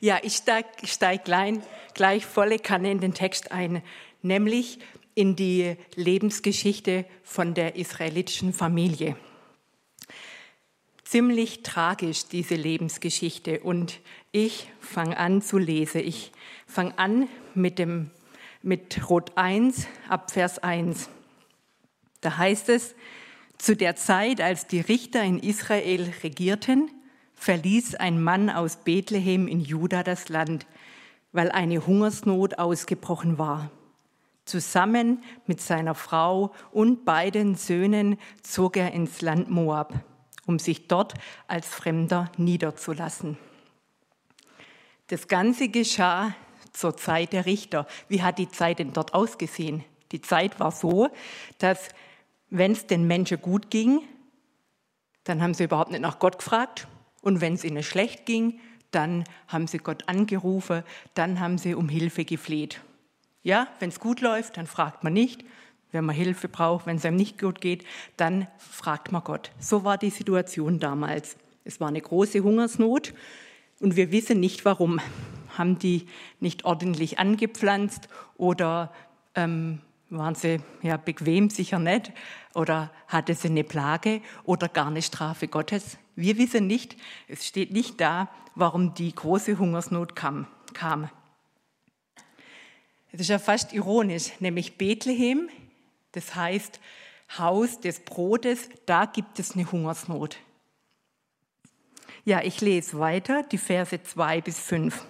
Ja, ich steige steig gleich, gleich volle Kanne in den Text ein, nämlich in die Lebensgeschichte von der israelitischen Familie. Ziemlich tragisch, diese Lebensgeschichte. Und ich fange an zu lesen. Ich fange an mit, dem, mit Rot 1 ab Vers 1. Da heißt es, zu der Zeit, als die Richter in Israel regierten, verließ ein Mann aus Bethlehem in Juda das Land, weil eine Hungersnot ausgebrochen war. Zusammen mit seiner Frau und beiden Söhnen zog er ins Land Moab, um sich dort als Fremder niederzulassen. Das Ganze geschah zur Zeit der Richter. Wie hat die Zeit denn dort ausgesehen? Die Zeit war so, dass wenn es den Menschen gut ging, dann haben sie überhaupt nicht nach Gott gefragt, und wenn es ihnen schlecht ging, dann haben sie Gott angerufen, dann haben sie um Hilfe gefleht. Ja, wenn es gut läuft, dann fragt man nicht. Wenn man Hilfe braucht, wenn es einem nicht gut geht, dann fragt man Gott. So war die Situation damals. Es war eine große Hungersnot und wir wissen nicht warum. Haben die nicht ordentlich angepflanzt oder ähm, waren sie ja bequem sicher nicht oder hatte sie eine Plage oder gar eine Strafe Gottes? Wir wissen nicht, es steht nicht da, warum die große Hungersnot kam. kam. Es ist ja fast ironisch, nämlich Bethlehem, das heißt Haus des Brotes, da gibt es eine Hungersnot. Ja, ich lese weiter, die Verse 2 bis 5.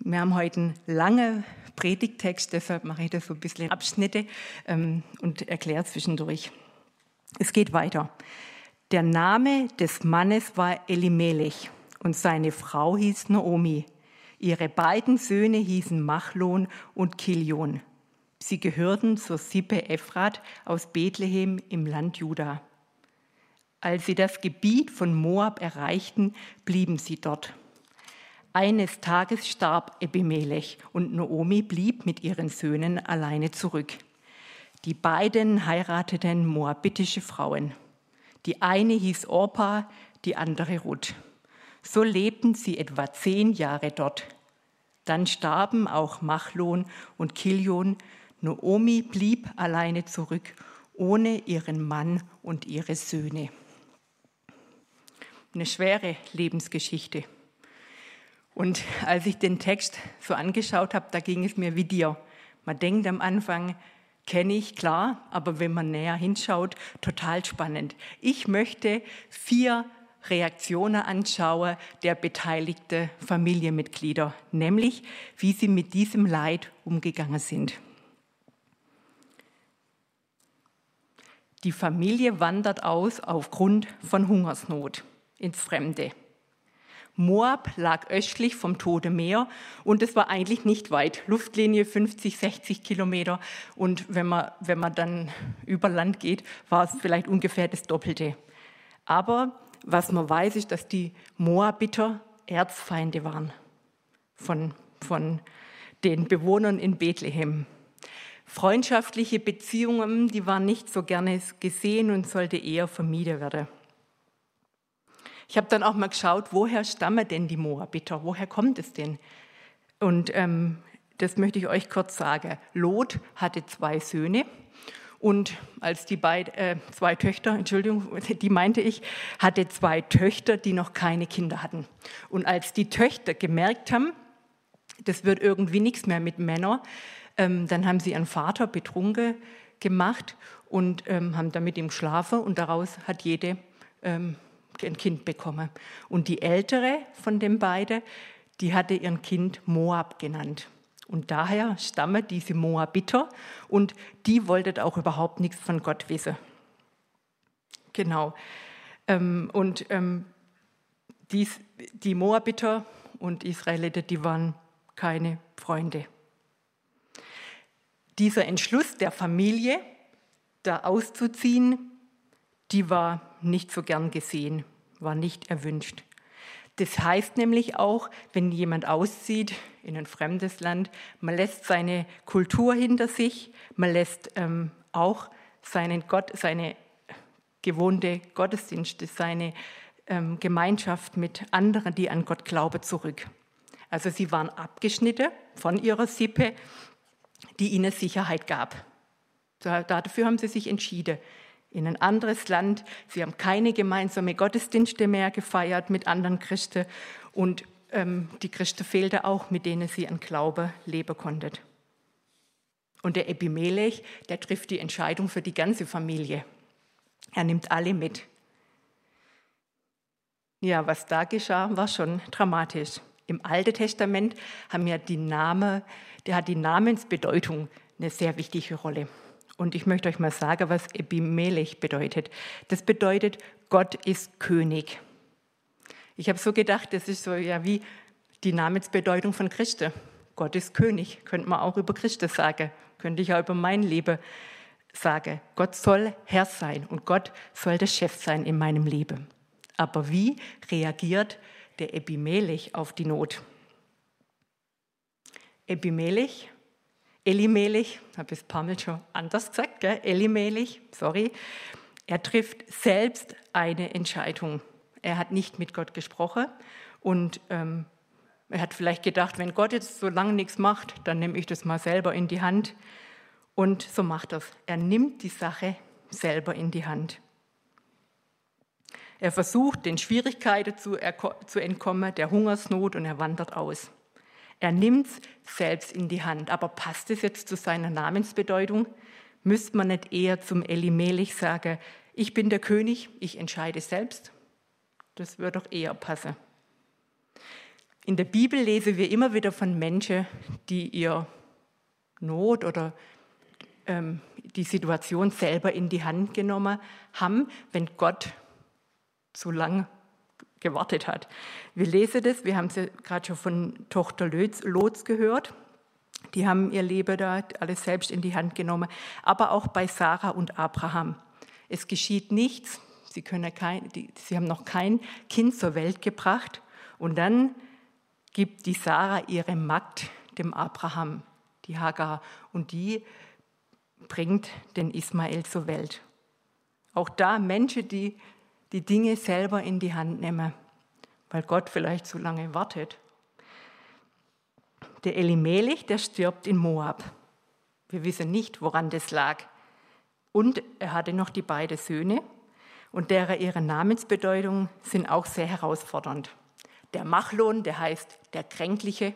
Wir haben heute einen langen Predigtext, deshalb mache ich das so ein bisschen Abschnitte ähm, und erkläre zwischendurch. Es geht weiter. Der Name des Mannes war Elimelech und seine Frau hieß Naomi. Ihre beiden Söhne hießen Machlon und Kilion. Sie gehörten zur Sippe Ephrat aus Bethlehem im Land Juda. Als sie das Gebiet von Moab erreichten, blieben sie dort. Eines Tages starb Ebimelech und Naomi blieb mit ihren Söhnen alleine zurück. Die beiden heirateten moabitische Frauen. Die eine hieß Orpa, die andere Ruth. So lebten sie etwa zehn Jahre dort. Dann starben auch Machlon und Kilion. Naomi blieb alleine zurück, ohne ihren Mann und ihre Söhne. Eine schwere Lebensgeschichte. Und als ich den Text so angeschaut habe, da ging es mir wie dir. Man denkt am Anfang, kenne ich, klar, aber wenn man näher hinschaut, total spannend. Ich möchte vier Reaktionen anschauen der beteiligten Familienmitglieder, nämlich wie sie mit diesem Leid umgegangen sind. Die Familie wandert aus aufgrund von Hungersnot ins Fremde. Moab lag östlich vom Tote Meer und es war eigentlich nicht weit. Luftlinie 50, 60 Kilometer. Und wenn man, wenn man dann über Land geht, war es vielleicht ungefähr das Doppelte. Aber was man weiß, ist, dass die Moabiter Erzfeinde waren von, von den Bewohnern in Bethlehem. Freundschaftliche Beziehungen, die waren nicht so gerne gesehen und sollte eher vermieden werden. Ich habe dann auch mal geschaut, woher stammen denn die Moabiter? Woher kommt es denn? Und ähm, das möchte ich euch kurz sagen. Lot hatte zwei Söhne. Und als die beiden, äh, zwei Töchter, Entschuldigung, die meinte ich, hatte zwei Töchter, die noch keine Kinder hatten. Und als die Töchter gemerkt haben, das wird irgendwie nichts mehr mit Männern, ähm, dann haben sie ihren Vater betrunken gemacht und ähm, haben dann mit ihm geschlafen und daraus hat jede ähm, ein Kind bekommen. Und die ältere von den beiden, die hatte ihr Kind Moab genannt. Und daher stammen diese Moabiter und die wollten auch überhaupt nichts von Gott wissen. Genau. Ähm, und ähm, dies, die Moabiter und Israeliter, die waren keine Freunde. Dieser Entschluss der Familie, da auszuziehen, die war nicht so gern gesehen, war nicht erwünscht. Das heißt nämlich auch, wenn jemand auszieht in ein fremdes Land, man lässt seine Kultur hinter sich, man lässt ähm, auch seinen Gott, seine gewohnte Gottesdienste, seine ähm, Gemeinschaft mit anderen, die an Gott glauben, zurück. Also sie waren abgeschnitten von ihrer Sippe, die ihnen Sicherheit gab. Dafür haben sie sich entschieden. In ein anderes Land. Sie haben keine gemeinsame Gottesdienste mehr gefeiert mit anderen Christen. Und ähm, die Christen fehlte auch, mit denen sie an Glaube leben konnten. Und der Epimelech, der trifft die Entscheidung für die ganze Familie. Er nimmt alle mit. Ja, was da geschah, war schon dramatisch. Im Alten Testament haben ja die Name, der hat die Namensbedeutung eine sehr wichtige Rolle. Und ich möchte euch mal sagen, was Epimelech bedeutet. Das bedeutet, Gott ist König. Ich habe so gedacht, das ist so ja wie die Namensbedeutung von Christen. Gott ist König, könnte man auch über Christus sagen, könnte ich auch über mein Leben sagen. Gott soll Herr sein und Gott soll der Chef sein in meinem Leben. Aber wie reagiert der Epimelech auf die Not? Epimelech, Elimelech, habe ich es ein paar Mal schon anders gesagt, gell? Elimelech, sorry, er trifft selbst eine Entscheidung. Er hat nicht mit Gott gesprochen und ähm, er hat vielleicht gedacht, wenn Gott jetzt so lange nichts macht, dann nehme ich das mal selber in die Hand. Und so macht er es. Er nimmt die Sache selber in die Hand. Er versucht, den Schwierigkeiten zu, zu entkommen, der Hungersnot, und er wandert aus. Er nimmt es selbst in die Hand. Aber passt es jetzt zu seiner Namensbedeutung? Müsste man nicht eher zum Elimelech sagen, ich bin der König, ich entscheide selbst? Das würde doch eher passen. In der Bibel lesen wir immer wieder von Menschen, die ihr Not oder ähm, die Situation selber in die Hand genommen haben, wenn Gott zu lang gewartet hat. Wir lesen das, wir haben es ja gerade schon von Tochter Lotz gehört. Die haben ihr Leben da alles selbst in die Hand genommen. Aber auch bei Sarah und Abraham. Es geschieht nichts, Sie, können kein, die, sie haben noch kein Kind zur Welt gebracht. Und dann gibt die Sarah ihre Magd dem Abraham, die Hagar, und die bringt den Ismael zur Welt. Auch da Menschen, die die Dinge selber in die Hand nehmen, weil Gott vielleicht zu lange wartet. Der Elimelech, der stirbt in Moab. Wir wissen nicht, woran das lag. Und er hatte noch die beiden Söhne, und deren ihre Namensbedeutung sind auch sehr herausfordernd. Der Machlon, der heißt der Kränkliche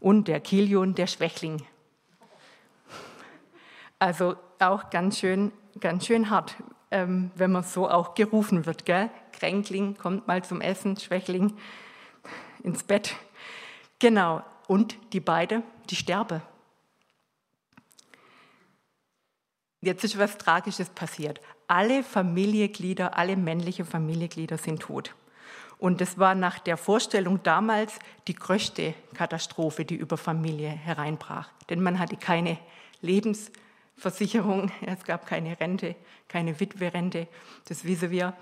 und der Kilion, der Schwächling. Also auch ganz schön, ganz schön hart, ähm, wenn man so auch gerufen wird. Gell? Kränkling, kommt mal zum Essen, Schwächling ins Bett. Genau. Und die beiden, die sterben. Jetzt ist was Tragisches passiert alle Familienglieder, alle männlichen Familienglieder sind tot. Und das war nach der Vorstellung damals die größte Katastrophe, die über Familie hereinbrach. Denn man hatte keine Lebensversicherung, es gab keine Rente, keine Witwerrente, das wissen wir.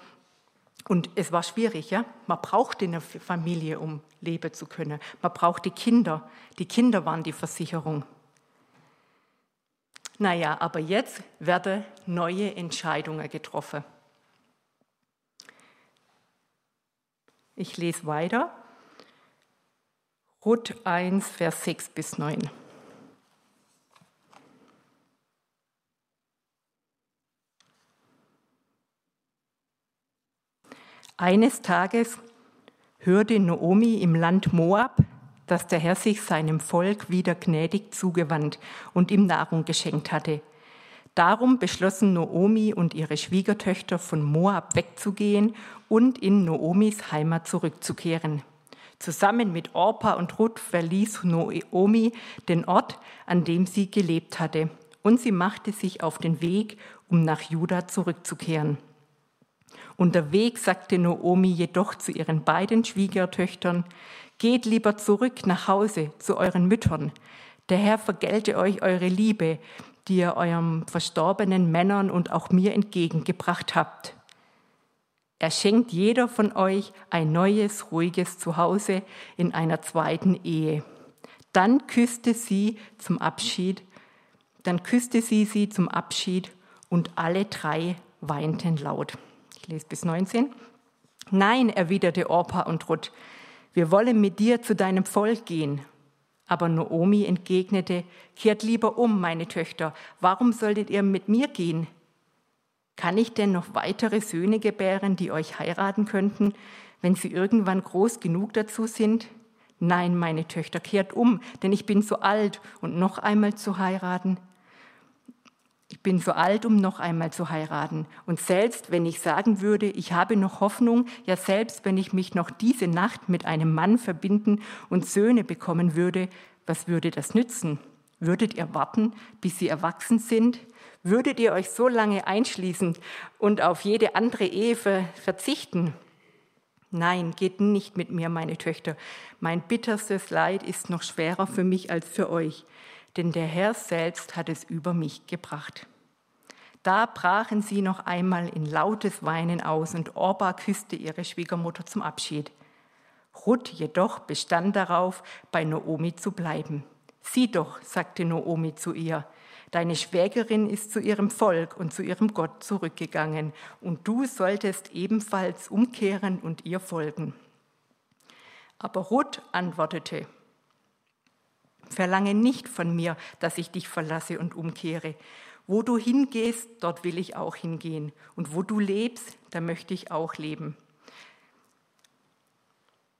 Und es war schwierig, ja. Man brauchte eine Familie, um leben zu können. Man brauchte Kinder. Die Kinder waren die Versicherung. Naja, aber jetzt werden neue Entscheidungen getroffen. Ich lese weiter. Ruth 1, Vers 6 bis 9. Eines Tages hörte Naomi im Land Moab, dass der Herr sich seinem Volk wieder gnädig zugewandt und ihm Nahrung geschenkt hatte. Darum beschlossen Noomi und ihre Schwiegertöchter von Moab wegzugehen und in Noomis Heimat zurückzukehren. Zusammen mit Orpa und Ruth verließ Noomi den Ort, an dem sie gelebt hatte, und sie machte sich auf den Weg, um nach Juda zurückzukehren. Unterwegs sagte Noomi jedoch zu ihren beiden Schwiegertöchtern, Geht lieber zurück nach Hause zu euren Müttern. Der Herr vergelte euch eure Liebe, die ihr eurem verstorbenen Männern und auch mir entgegengebracht habt. Er schenkt jeder von euch ein neues, ruhiges Zuhause in einer zweiten Ehe. Dann küsste sie zum Abschied, dann küsste sie sie zum Abschied und alle drei weinten laut. Ich lese bis 19. Nein, erwiderte Orpa und Ruth, wir wollen mit dir zu deinem Volk gehen. Aber Naomi entgegnete, kehrt lieber um, meine Töchter, warum solltet ihr mit mir gehen? Kann ich denn noch weitere Söhne gebären, die euch heiraten könnten, wenn sie irgendwann groß genug dazu sind? Nein, meine Töchter, kehrt um, denn ich bin so alt und noch einmal zu heiraten. Ich bin so alt, um noch einmal zu heiraten. Und selbst wenn ich sagen würde, ich habe noch Hoffnung, ja selbst wenn ich mich noch diese Nacht mit einem Mann verbinden und Söhne bekommen würde, was würde das nützen? Würdet ihr warten, bis sie erwachsen sind? Würdet ihr euch so lange einschließen und auf jede andere Ehe verzichten? Nein, geht nicht mit mir, meine Töchter. Mein bitterstes Leid ist noch schwerer für mich als für euch, denn der Herr selbst hat es über mich gebracht. Da brachen sie noch einmal in lautes Weinen aus und Orba küsste ihre Schwiegermutter zum Abschied. Ruth jedoch bestand darauf, bei Noomi zu bleiben. Sieh doch, sagte Noomi zu ihr, Deine Schwägerin ist zu ihrem Volk und zu ihrem Gott zurückgegangen, und du solltest ebenfalls umkehren und ihr folgen. Aber Ruth antwortete, Verlange nicht von mir, dass ich dich verlasse und umkehre. Wo du hingehst, dort will ich auch hingehen. Und wo du lebst, da möchte ich auch leben.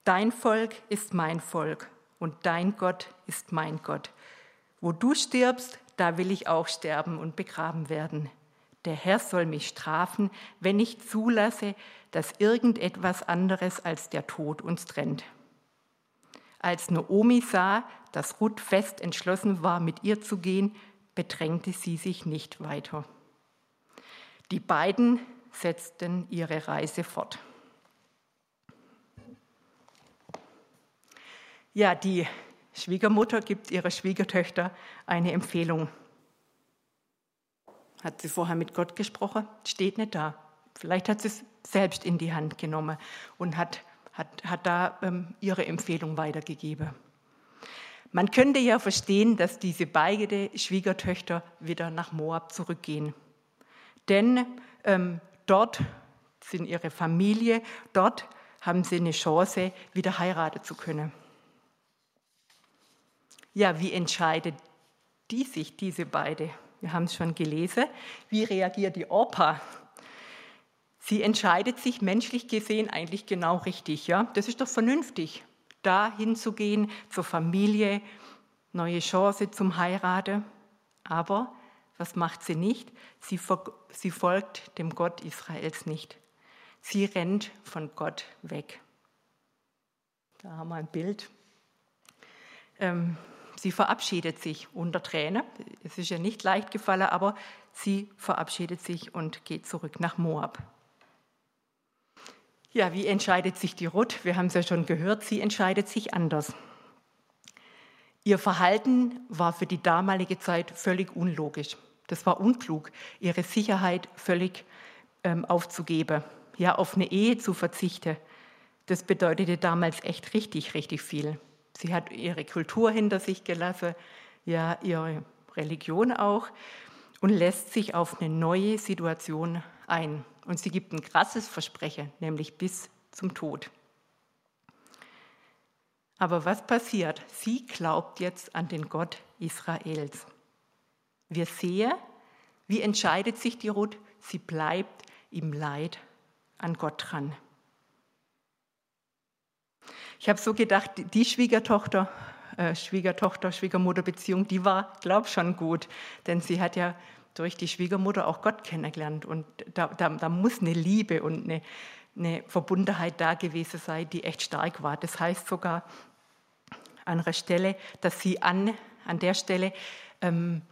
Dein Volk ist mein Volk und dein Gott ist mein Gott. Wo du stirbst, da will ich auch sterben und begraben werden. Der Herr soll mich strafen, wenn ich zulasse, dass irgendetwas anderes als der Tod uns trennt. Als Naomi sah, dass Ruth fest entschlossen war, mit ihr zu gehen, bedrängte sie sich nicht weiter. Die beiden setzten ihre Reise fort. Ja, die Schwiegermutter gibt ihrer Schwiegertöchter eine Empfehlung. Hat sie vorher mit Gott gesprochen? Steht nicht da. Vielleicht hat sie es selbst in die Hand genommen und hat, hat, hat da ähm, ihre Empfehlung weitergegeben. Man könnte ja verstehen, dass diese beiden Schwiegertöchter wieder nach Moab zurückgehen. Denn ähm, dort sind ihre Familie, dort haben sie eine Chance, wieder heiraten zu können. Ja, wie entscheidet die sich, diese beide? Wir haben es schon gelesen. Wie reagiert die Opa? Sie entscheidet sich menschlich gesehen eigentlich genau richtig. Ja? Das ist doch vernünftig, da hinzugehen zur Familie, neue Chance zum Heiraten. Aber was macht sie nicht? Sie, sie folgt dem Gott Israels nicht. Sie rennt von Gott weg. Da haben wir ein Bild. Ähm, Sie verabschiedet sich unter Träne. Es ist ja nicht leicht gefallen, aber sie verabschiedet sich und geht zurück nach Moab. Ja, wie entscheidet sich die Ruth? Wir haben es ja schon gehört, sie entscheidet sich anders. Ihr Verhalten war für die damalige Zeit völlig unlogisch. Das war unklug, ihre Sicherheit völlig ähm, aufzugeben, ja, auf eine Ehe zu verzichten. Das bedeutete damals echt richtig, richtig viel. Sie hat ihre Kultur hinter sich gelassen, ja, ihre Religion auch und lässt sich auf eine neue Situation ein. Und sie gibt ein krasses Versprechen, nämlich bis zum Tod. Aber was passiert? Sie glaubt jetzt an den Gott Israels. Wir sehen, wie entscheidet sich die Ruth? Sie bleibt im Leid an Gott dran. Ich habe so gedacht, die Schwiegertochter, äh, Schwiegertochter, Schwiegermutter-Beziehung, die war, glaube ich, schon gut, denn sie hat ja durch die Schwiegermutter auch Gott kennengelernt und da, da, da muss eine Liebe und eine, eine Verbundenheit da gewesen sein, die echt stark war. Das heißt sogar an einer Stelle, dass sie an, an der Stelle, ähm,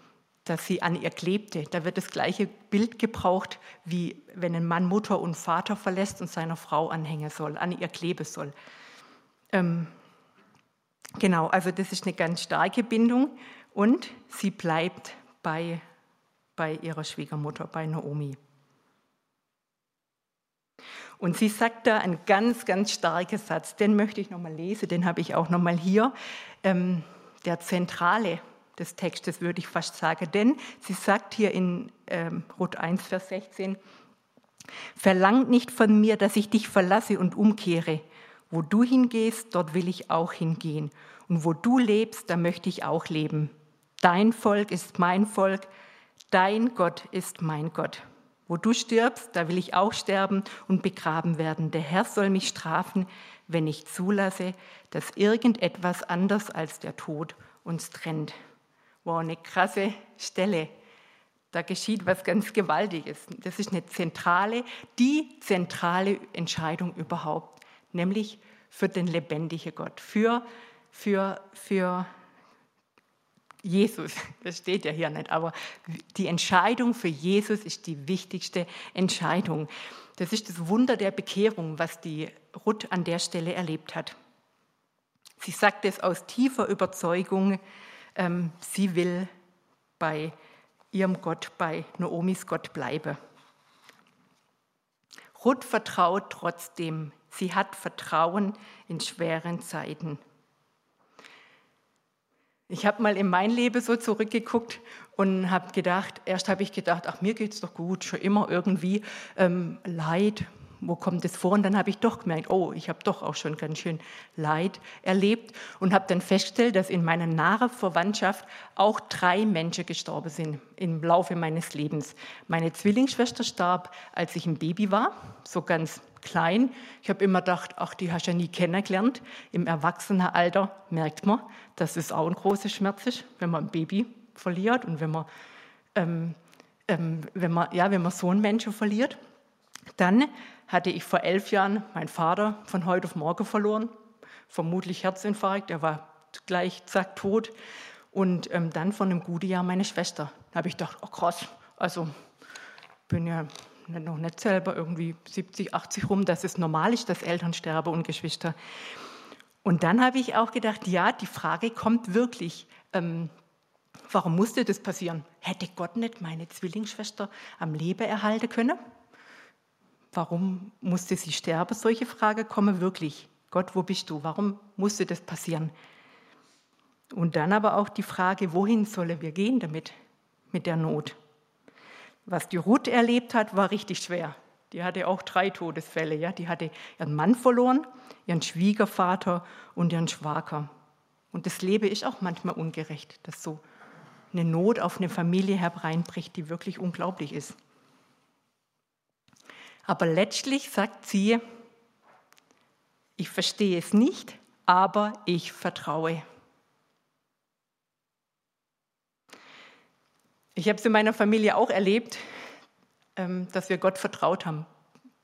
dass sie an ihr klebte. Da wird das gleiche Bild gebraucht, wie wenn ein Mann Mutter und Vater verlässt und seiner Frau anhängen soll, an ihr kleben soll. Ähm, genau, also das ist eine ganz starke Bindung und sie bleibt bei, bei ihrer Schwiegermutter, bei Naomi. Und sie sagt da einen ganz, ganz starken Satz, den möchte ich nochmal lesen, den habe ich auch nochmal hier. Ähm, der Zentrale des Textes würde ich fast sagen, denn sie sagt hier in ähm, Rot 1, Vers 16, Verlangt nicht von mir, dass ich dich verlasse und umkehre. Wo du hingehst, dort will ich auch hingehen. Und wo du lebst, da möchte ich auch leben. Dein Volk ist mein Volk, dein Gott ist mein Gott. Wo du stirbst, da will ich auch sterben und begraben werden. Der Herr soll mich strafen, wenn ich zulasse, dass irgendetwas anders als der Tod uns trennt. Wow, eine krasse Stelle. Da geschieht was ganz Gewaltiges. Das ist eine zentrale, die zentrale Entscheidung überhaupt, nämlich für den lebendigen Gott, für, für, für Jesus. Das steht ja hier nicht, aber die Entscheidung für Jesus ist die wichtigste Entscheidung. Das ist das Wunder der Bekehrung, was die Ruth an der Stelle erlebt hat. Sie sagt es aus tiefer Überzeugung, ähm, sie will bei ihrem Gott, bei Noomis Gott bleiben. Ruth vertraut trotzdem. Sie hat Vertrauen in schweren Zeiten. Ich habe mal in mein Leben so zurückgeguckt und habe gedacht, erst habe ich gedacht, ach, mir geht es doch gut, schon immer irgendwie ähm, Leid, wo kommt es vor? Und dann habe ich doch gemerkt, oh, ich habe doch auch schon ganz schön Leid erlebt und habe dann festgestellt, dass in meiner nahen Verwandtschaft auch drei Menschen gestorben sind im Laufe meines Lebens. Meine Zwillingsschwester starb, als ich ein Baby war, so ganz klein. Ich habe immer gedacht, ach, die hast du ja nie kennengelernt. Im Erwachsenenalter merkt man, dass es auch ein großer Schmerz ist, wenn man ein Baby verliert und wenn man, ähm, ähm, wenn man, ja, wenn man so einen Menschen verliert. Dann hatte ich vor elf Jahren meinen Vater von heute auf morgen verloren, vermutlich Herzinfarkt, er war gleich zack tot. Und ähm, dann vor einem guten Jahr meine Schwester. Da habe ich gedacht, oh krass, also bin ja noch nicht selber irgendwie 70, 80 rum, dass es normal ist, dass Eltern sterben und Geschwister. Und dann habe ich auch gedacht, ja, die Frage kommt wirklich, ähm, warum musste das passieren? Hätte Gott nicht meine Zwillingsschwester am Leben erhalten können? Warum musste sie sterben? Solche Fragen kommen wirklich. Gott, wo bist du? Warum musste das passieren? Und dann aber auch die Frage, wohin sollen wir gehen damit, mit der Not? Was die Ruth erlebt hat, war richtig schwer. Die hatte auch drei Todesfälle. Ja? Die hatte ihren Mann verloren, ihren Schwiegervater und ihren Schwager. Und das Leben ist auch manchmal ungerecht, dass so eine Not auf eine Familie hereinbricht, die wirklich unglaublich ist. Aber letztlich sagt sie, ich verstehe es nicht, aber ich vertraue. Ich habe es in meiner Familie auch erlebt, ähm, dass wir Gott vertraut haben.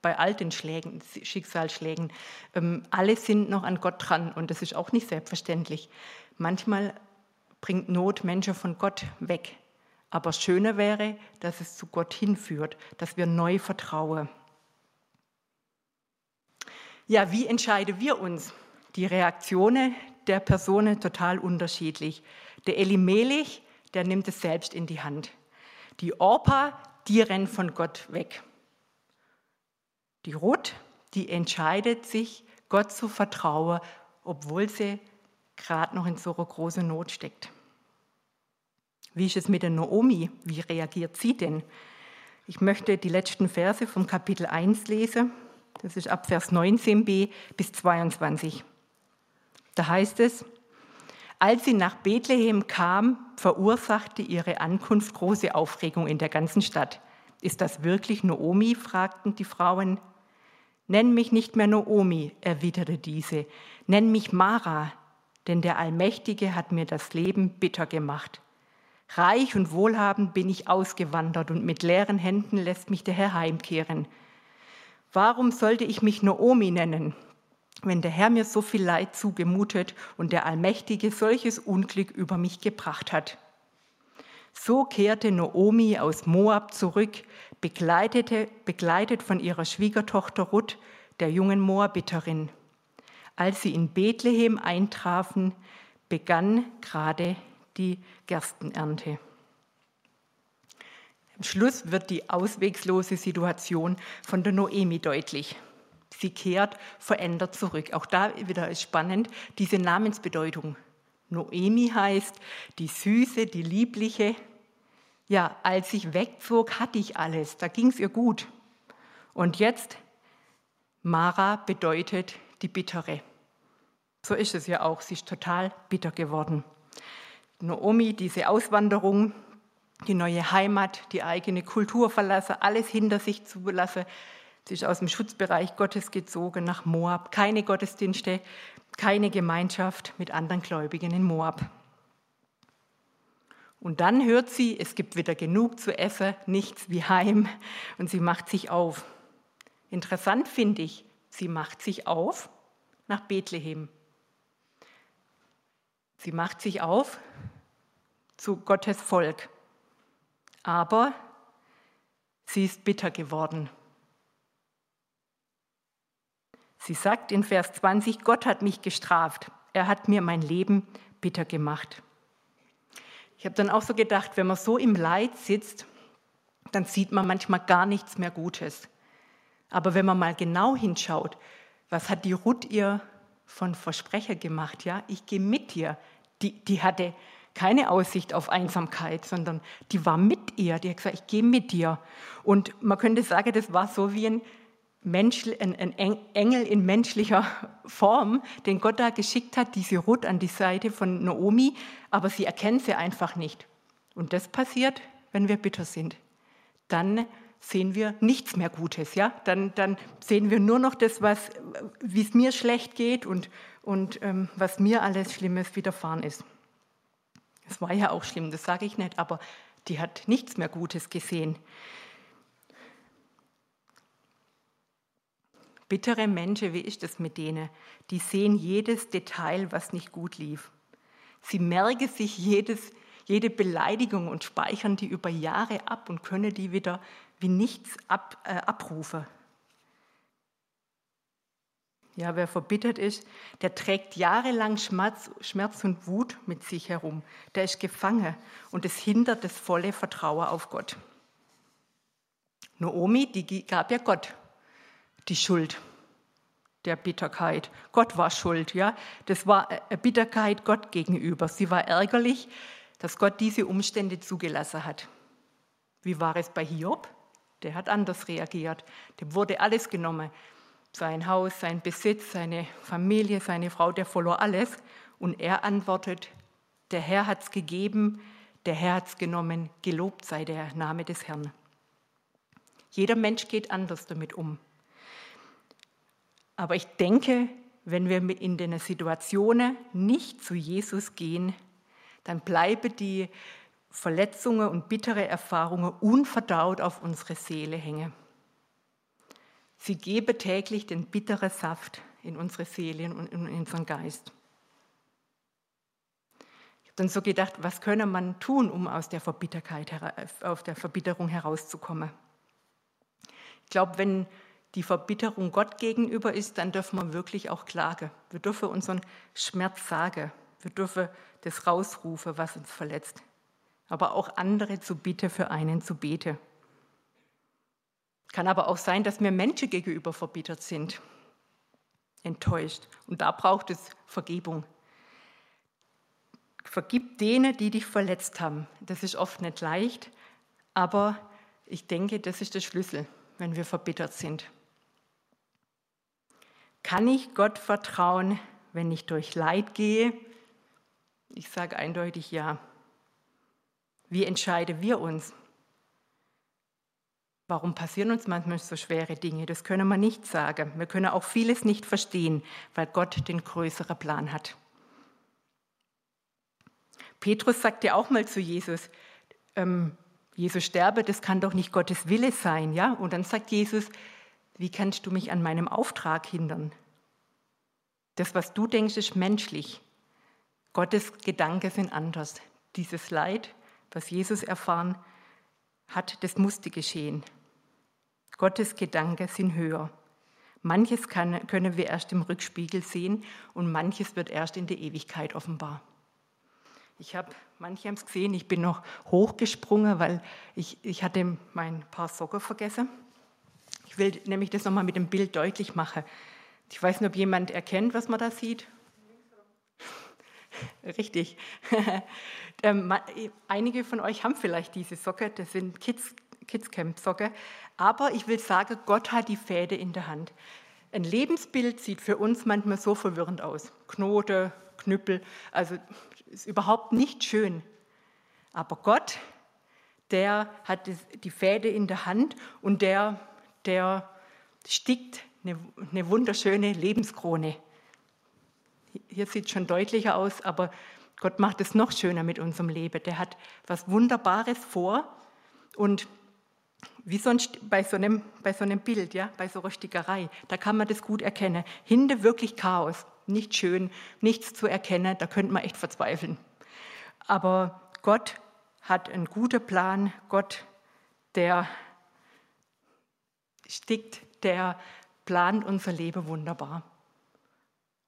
Bei all den Schlägen, Schicksalsschlägen. Ähm, alle sind noch an Gott dran und das ist auch nicht selbstverständlich. Manchmal bringt Not Menschen von Gott weg. Aber schöner wäre, dass es zu Gott hinführt, dass wir neu vertrauen. Ja, wie entscheiden wir uns? Die Reaktionen der Personen total unterschiedlich. Der Elimelech, der nimmt es selbst in die Hand. Die Orpa, die rennt von Gott weg. Die Ruth, die entscheidet sich, Gott zu vertrauen, obwohl sie gerade noch in so einer großen Not steckt. Wie ist es mit der Naomi? Wie reagiert sie denn? Ich möchte die letzten Verse vom Kapitel 1 lesen. Das ist ab Vers 19b bis 22. Da heißt es, als sie nach Bethlehem kam, verursachte ihre Ankunft große Aufregung in der ganzen Stadt. Ist das wirklich Noomi? fragten die Frauen. Nenn mich nicht mehr Noomi, erwiderte diese. Nenn mich Mara, denn der Allmächtige hat mir das Leben bitter gemacht. Reich und wohlhabend bin ich ausgewandert und mit leeren Händen lässt mich der Herr heimkehren. Warum sollte ich mich Noomi nennen, wenn der Herr mir so viel Leid zugemutet und der Allmächtige solches Unglück über mich gebracht hat? So kehrte Noomi aus Moab zurück, begleitet von ihrer Schwiegertochter Ruth, der jungen Moabiterin. Als sie in Bethlehem eintrafen, begann gerade die Gerstenernte. Schluss wird die auswegslose Situation von der Noemi deutlich. Sie kehrt verändert zurück. Auch da wieder ist spannend, diese Namensbedeutung. Noemi heißt die Süße, die Liebliche. Ja, als ich wegzog, hatte ich alles, da ging es ihr gut. Und jetzt, Mara bedeutet die bittere. So ist es ja auch. Sie ist total bitter geworden. Naomi, diese Auswanderung, die neue Heimat, die eigene Kultur verlassen, alles hinter sich zu lassen. Sie ist aus dem Schutzbereich Gottes gezogen nach Moab. Keine Gottesdienste, keine Gemeinschaft mit anderen Gläubigen in Moab. Und dann hört sie, es gibt wieder genug zu essen, nichts wie heim, und sie macht sich auf. Interessant finde ich, sie macht sich auf nach Bethlehem. Sie macht sich auf zu Gottes Volk. Aber sie ist bitter geworden. Sie sagt in Vers 20, Gott hat mich gestraft. Er hat mir mein Leben bitter gemacht. Ich habe dann auch so gedacht, wenn man so im Leid sitzt, dann sieht man manchmal gar nichts mehr Gutes. Aber wenn man mal genau hinschaut, was hat die Ruth ihr von Versprecher gemacht? Ja, ich gehe mit dir. Die, die hatte keine Aussicht auf Einsamkeit, sondern die war mit ihr. Die hat gesagt, ich gehe mit dir. Und man könnte sagen, das war so wie ein, Mensch, ein, ein Engel in menschlicher Form, den Gott da geschickt hat, diese Ruth an die Seite von Naomi, aber sie erkennt sie einfach nicht. Und das passiert, wenn wir bitter sind. Dann sehen wir nichts mehr Gutes, ja? Dann, dann sehen wir nur noch das, wie es mir schlecht geht und, und ähm, was mir alles Schlimmes widerfahren ist. Es war ja auch schlimm, das sage ich nicht, aber die hat nichts mehr Gutes gesehen. Bittere Menschen, wie ist es mit denen? Die sehen jedes Detail, was nicht gut lief. Sie merken sich jedes, jede Beleidigung und speichern die über Jahre ab und können die wieder wie nichts ab, äh, abrufen. Ja, wer verbittert ist, der trägt jahrelang Schmerz, Schmerz und Wut mit sich herum. Der ist gefangen und es hindert das volle Vertrauen auf Gott. Naomi, die gab ja Gott die Schuld der Bitterkeit. Gott war schuld, ja. Das war eine Bitterkeit Gott gegenüber. Sie war ärgerlich, dass Gott diese Umstände zugelassen hat. Wie war es bei Hiob? Der hat anders reagiert. Dem wurde alles genommen. Sein Haus, sein Besitz, seine Familie, seine Frau, der verlor alles. Und er antwortet, der Herr hat es gegeben, der Herr hat es genommen, gelobt sei der Name des Herrn. Jeder Mensch geht anders damit um. Aber ich denke, wenn wir in den Situationen nicht zu Jesus gehen, dann bleiben die Verletzungen und bittere Erfahrungen unverdaut auf unsere Seele hängen. Sie geben täglich den bitteren Saft in unsere Seele und in unseren Geist. Ich habe dann so gedacht, was könne man tun, um aus der Verbitterkeit, aus der Verbitterung herauszukommen? Ich glaube, wenn die Verbitterung Gott gegenüber ist, dann dürfen wir wirklich auch klagen. Wir dürfen unseren Schmerz sagen. Wir dürfen das rausrufen, was uns verletzt. Aber auch andere zu bitten, für einen zu beten. Kann aber auch sein, dass wir Menschen gegenüber verbittert sind, enttäuscht. Und da braucht es Vergebung. Vergib denen, die dich verletzt haben. Das ist oft nicht leicht, aber ich denke, das ist der Schlüssel, wenn wir verbittert sind. Kann ich Gott vertrauen, wenn ich durch Leid gehe? Ich sage eindeutig ja. Wie entscheiden wir uns? Warum passieren uns manchmal so schwere Dinge? Das können wir nicht sagen. Wir können auch vieles nicht verstehen, weil Gott den größeren Plan hat. Petrus sagte auch mal zu Jesus, ähm, Jesus sterbe, das kann doch nicht Gottes Wille sein, ja? Und dann sagt Jesus, wie kannst du mich an meinem Auftrag hindern? Das, was du denkst, ist menschlich. Gottes Gedanken sind anders. Dieses Leid, was Jesus erfahren hat, das musste geschehen. Gottes Gedanken sind höher. Manches kann, können wir erst im Rückspiegel sehen und manches wird erst in der Ewigkeit offenbar. Ich habe, manche haben es gesehen, ich bin noch hochgesprungen, weil ich, ich hatte mein Paar Socken vergessen. Ich will nämlich das nochmal mit dem Bild deutlich machen. Ich weiß nicht, ob jemand erkennt, was man da sieht. Richtig. Ähm, einige von euch haben vielleicht diese Socke, das sind Kids, Kids Camp Socke. Aber ich will sagen, Gott hat die Fäde in der Hand. ein Lebensbild sieht für uns manchmal so verwirrend aus. Knote, Knüppel, also ist überhaupt nicht schön. Aber Gott, der hat die Fäde in der Hand und der, der stickt eine, eine wunderschöne Lebenskrone. Hier sieht es schon deutlicher aus, aber Gott macht es noch schöner mit unserem Leben. Der hat was Wunderbares vor und wie sonst bei so einem, bei so einem Bild, ja, bei so einer Stickerei, da kann man das gut erkennen. Hinter wirklich Chaos, nicht schön, nichts zu erkennen, da könnte man echt verzweifeln. Aber Gott hat einen guten Plan, Gott, der stickt, der plant unser Leben wunderbar.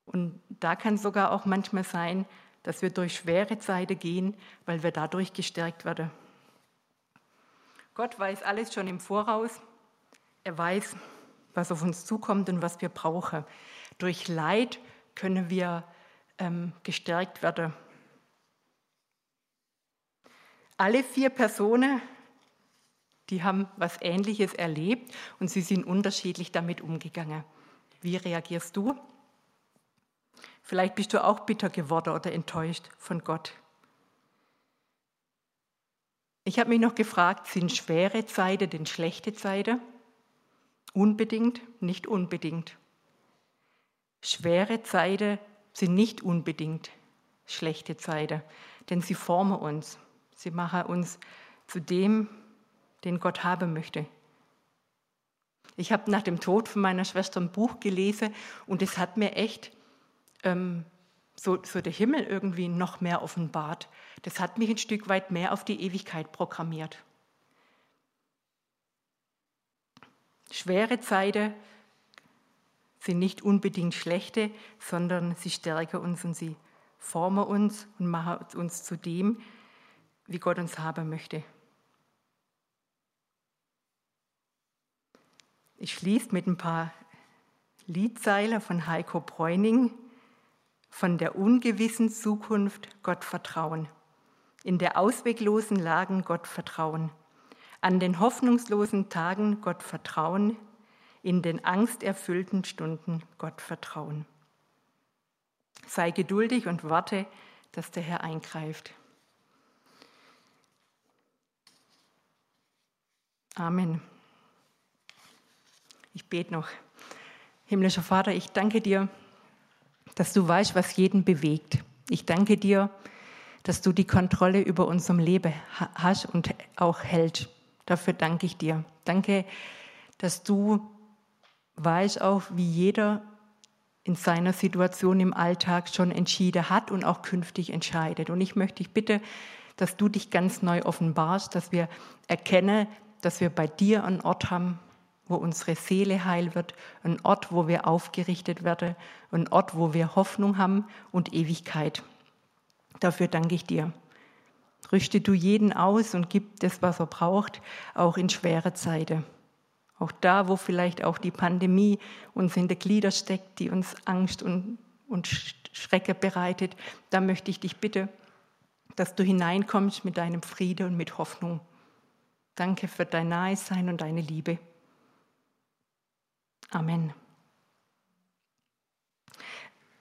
Und da kann sogar auch manchmal sein, dass wir durch schwere Zeiten gehen, weil wir dadurch gestärkt werden. Gott weiß alles schon im Voraus. Er weiß, was auf uns zukommt und was wir brauchen. Durch Leid können wir ähm, gestärkt werden. Alle vier Personen, die haben was Ähnliches erlebt und sie sind unterschiedlich damit umgegangen. Wie reagierst du? Vielleicht bist du auch bitter geworden oder enttäuscht von Gott. Ich habe mich noch gefragt, sind schwere Zeiten denn schlechte Zeiten? Unbedingt, nicht unbedingt. Schwere Zeiten sind nicht unbedingt schlechte Zeiten, denn sie formen uns. Sie machen uns zu dem, den Gott haben möchte. Ich habe nach dem Tod von meiner Schwester ein Buch gelesen und es hat mir echt ähm, so, so der Himmel irgendwie noch mehr offenbart. Das hat mich ein Stück weit mehr auf die Ewigkeit programmiert. Schwere Zeiten sind nicht unbedingt schlechte, sondern sie stärken uns und sie formen uns und machen uns zu dem, wie Gott uns haben möchte. Ich schließe mit ein paar Liedzeilen von Heiko Bräuning von der ungewissen Zukunft Gott vertrauen, in der ausweglosen Lagen Gott vertrauen, an den hoffnungslosen Tagen Gott vertrauen, in den angsterfüllten Stunden Gott vertrauen. Sei geduldig und warte, dass der Herr eingreift. Amen. Ich bete noch. Himmlischer Vater, ich danke dir, dass du weißt, was jeden bewegt. Ich danke dir, dass du die Kontrolle über unserem Leben hast und auch hältst. Dafür danke ich dir. Danke, dass du weißt auch, wie jeder in seiner Situation im Alltag schon entschieden hat und auch künftig entscheidet. Und ich möchte dich bitte, dass du dich ganz neu offenbarst, dass wir erkennen, dass wir bei dir einen Ort haben, wo unsere Seele heil wird, ein Ort, wo wir aufgerichtet werden, ein Ort, wo wir Hoffnung haben und Ewigkeit. Dafür danke ich dir. Rüste du jeden aus und gib das, was er braucht, auch in schwere Zeiten. Auch da, wo vielleicht auch die Pandemie uns in die Glieder steckt, die uns Angst und, und Schrecke bereitet, da möchte ich dich bitten, dass du hineinkommst mit deinem Friede und mit Hoffnung. Danke für dein Nahesein und deine Liebe. Amen.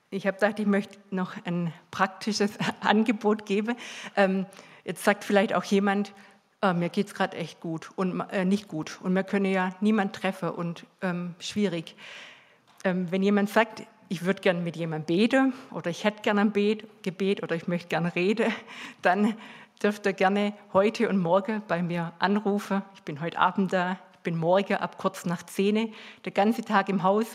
Ich habe gedacht, ich möchte noch ein praktisches Angebot geben. Ähm, jetzt sagt vielleicht auch jemand, äh, mir geht es gerade echt gut und äh, nicht gut und wir können ja niemand treffen und ähm, schwierig. Ähm, wenn jemand sagt, ich würde gerne mit jemandem beten oder ich hätte gerne ein Bet, Gebet oder ich möchte gerne reden, dann dürft ihr gerne heute und morgen bei mir anrufen. Ich bin heute Abend da, bin morgen ab kurz nach 10 der ganze Tag im Haus,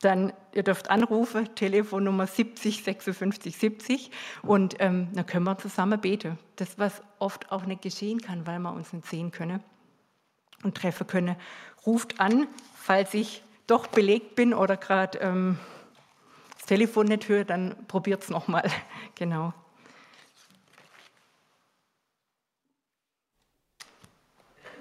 dann ihr dürft anrufen, Telefonnummer 70 56 70 und ähm, dann können wir zusammen beten. Das, was oft auch nicht geschehen kann, weil wir uns nicht sehen können und treffen können. Ruft an, falls ich doch belegt bin oder gerade ähm, das Telefon nicht höre, dann probiert es nochmal. Genau.